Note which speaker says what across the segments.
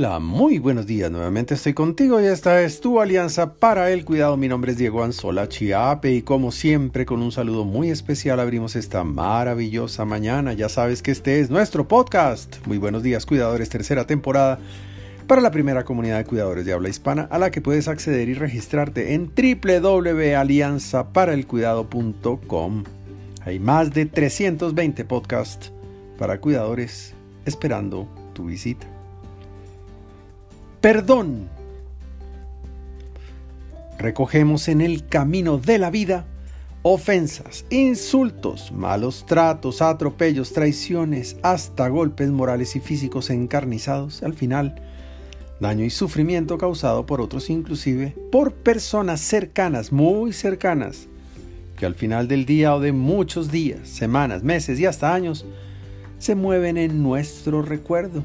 Speaker 1: Hola, muy buenos días. Nuevamente estoy contigo y esta es tu alianza para el cuidado. Mi nombre es Diego Anzola Chiape y como siempre con un saludo muy especial abrimos esta maravillosa mañana. Ya sabes que este es nuestro podcast. Muy buenos días cuidadores, tercera temporada para la primera comunidad de cuidadores de habla hispana a la que puedes acceder y registrarte en www.alianzaparaelcuidado.com. Hay más de 320 podcasts para cuidadores esperando tu visita. Perdón. Recogemos en el camino de la vida ofensas, insultos, malos tratos, atropellos, traiciones, hasta golpes morales y físicos encarnizados. Al final, daño y sufrimiento causado por otros, inclusive por personas cercanas, muy cercanas, que al final del día o de muchos días, semanas, meses y hasta años, se mueven en nuestro recuerdo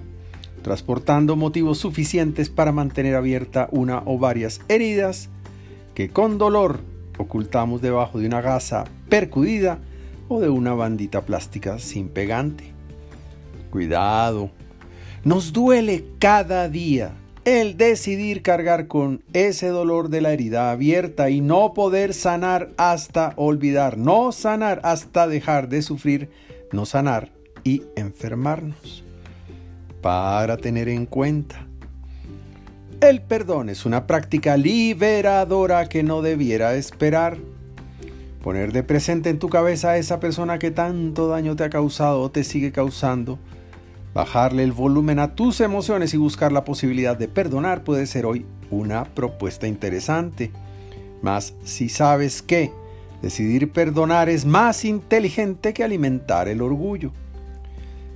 Speaker 1: transportando motivos suficientes para mantener abierta una o varias heridas que con dolor ocultamos debajo de una gasa percudida o de una bandita plástica sin pegante. Cuidado, nos duele cada día el decidir cargar con ese dolor de la herida abierta y no poder sanar hasta olvidar, no sanar hasta dejar de sufrir, no sanar y enfermarnos para tener en cuenta. El perdón es una práctica liberadora que no debiera esperar. Poner de presente en tu cabeza a esa persona que tanto daño te ha causado o te sigue causando. Bajarle el volumen a tus emociones y buscar la posibilidad de perdonar puede ser hoy una propuesta interesante. Mas si sabes que decidir perdonar es más inteligente que alimentar el orgullo.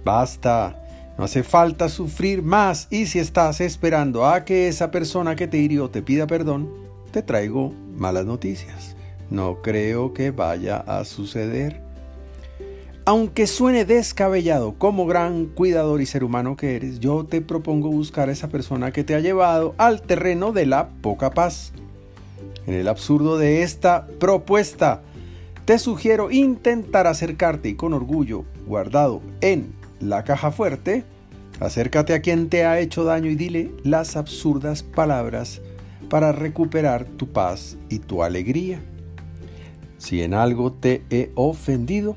Speaker 1: Basta no hace falta sufrir más y si estás esperando a que esa persona que te hirió te pida perdón, te traigo malas noticias. No creo que vaya a suceder. Aunque suene descabellado como gran cuidador y ser humano que eres, yo te propongo buscar a esa persona que te ha llevado al terreno de la poca paz. En el absurdo de esta propuesta, te sugiero intentar acercarte y con orgullo guardado en la caja fuerte, acércate a quien te ha hecho daño y dile las absurdas palabras para recuperar tu paz y tu alegría. Si en algo te he ofendido,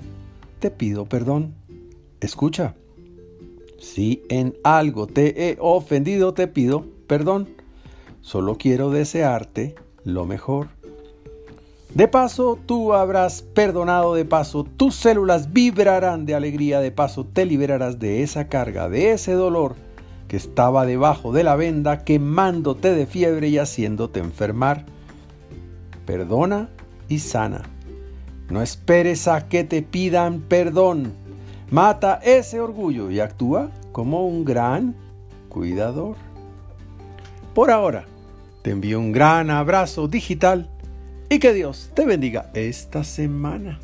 Speaker 1: te pido perdón. Escucha. Si en algo te he ofendido, te pido perdón. Solo quiero desearte lo mejor. De paso, tú habrás perdonado, de paso, tus células vibrarán de alegría, de paso, te liberarás de esa carga, de ese dolor que estaba debajo de la venda, quemándote de fiebre y haciéndote enfermar. Perdona y sana. No esperes a que te pidan perdón. Mata ese orgullo y actúa como un gran cuidador. Por ahora, te envío un gran abrazo digital y que Dios te bendiga esta semana.